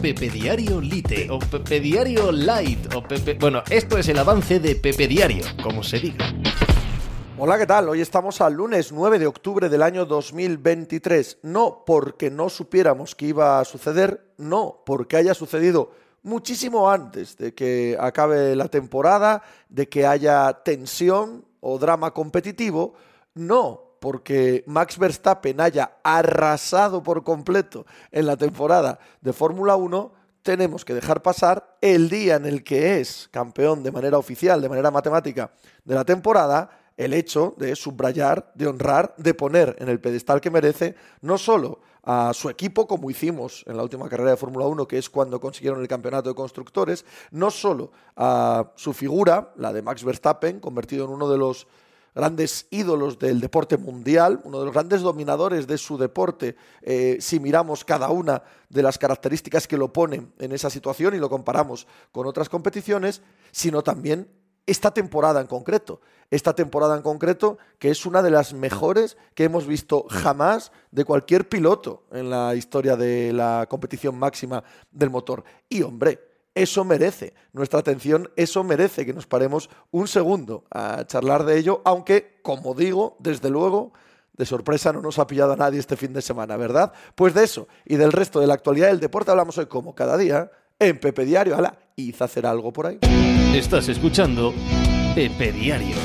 Pepe Diario Lite o Pepe Diario Light o Pepe... Bueno, esto es el avance de Pepe Diario, como se diga. Hola, ¿qué tal? Hoy estamos al lunes 9 de octubre del año 2023. No porque no supiéramos que iba a suceder, no porque haya sucedido muchísimo antes de que acabe la temporada, de que haya tensión o drama competitivo, no porque Max Verstappen haya arrasado por completo en la temporada de Fórmula 1, tenemos que dejar pasar el día en el que es campeón de manera oficial, de manera matemática de la temporada, el hecho de subrayar, de honrar, de poner en el pedestal que merece no solo a su equipo, como hicimos en la última carrera de Fórmula 1, que es cuando consiguieron el campeonato de constructores, no solo a su figura, la de Max Verstappen, convertido en uno de los grandes ídolos del deporte mundial, uno de los grandes dominadores de su deporte, eh, si miramos cada una de las características que lo ponen en esa situación y lo comparamos con otras competiciones, sino también esta temporada en concreto. Esta temporada en concreto, que es una de las mejores que hemos visto jamás de cualquier piloto en la historia de la competición máxima del motor. Y hombre, eso merece nuestra atención, eso merece que nos paremos un segundo a charlar de ello, aunque, como digo, desde luego, de sorpresa no nos ha pillado a nadie este fin de semana, ¿verdad? Pues de eso y del resto de la actualidad del deporte hablamos hoy como cada día en Pepe Diario. Hala, hizo hacer algo por ahí. Estás escuchando Pepe Diario.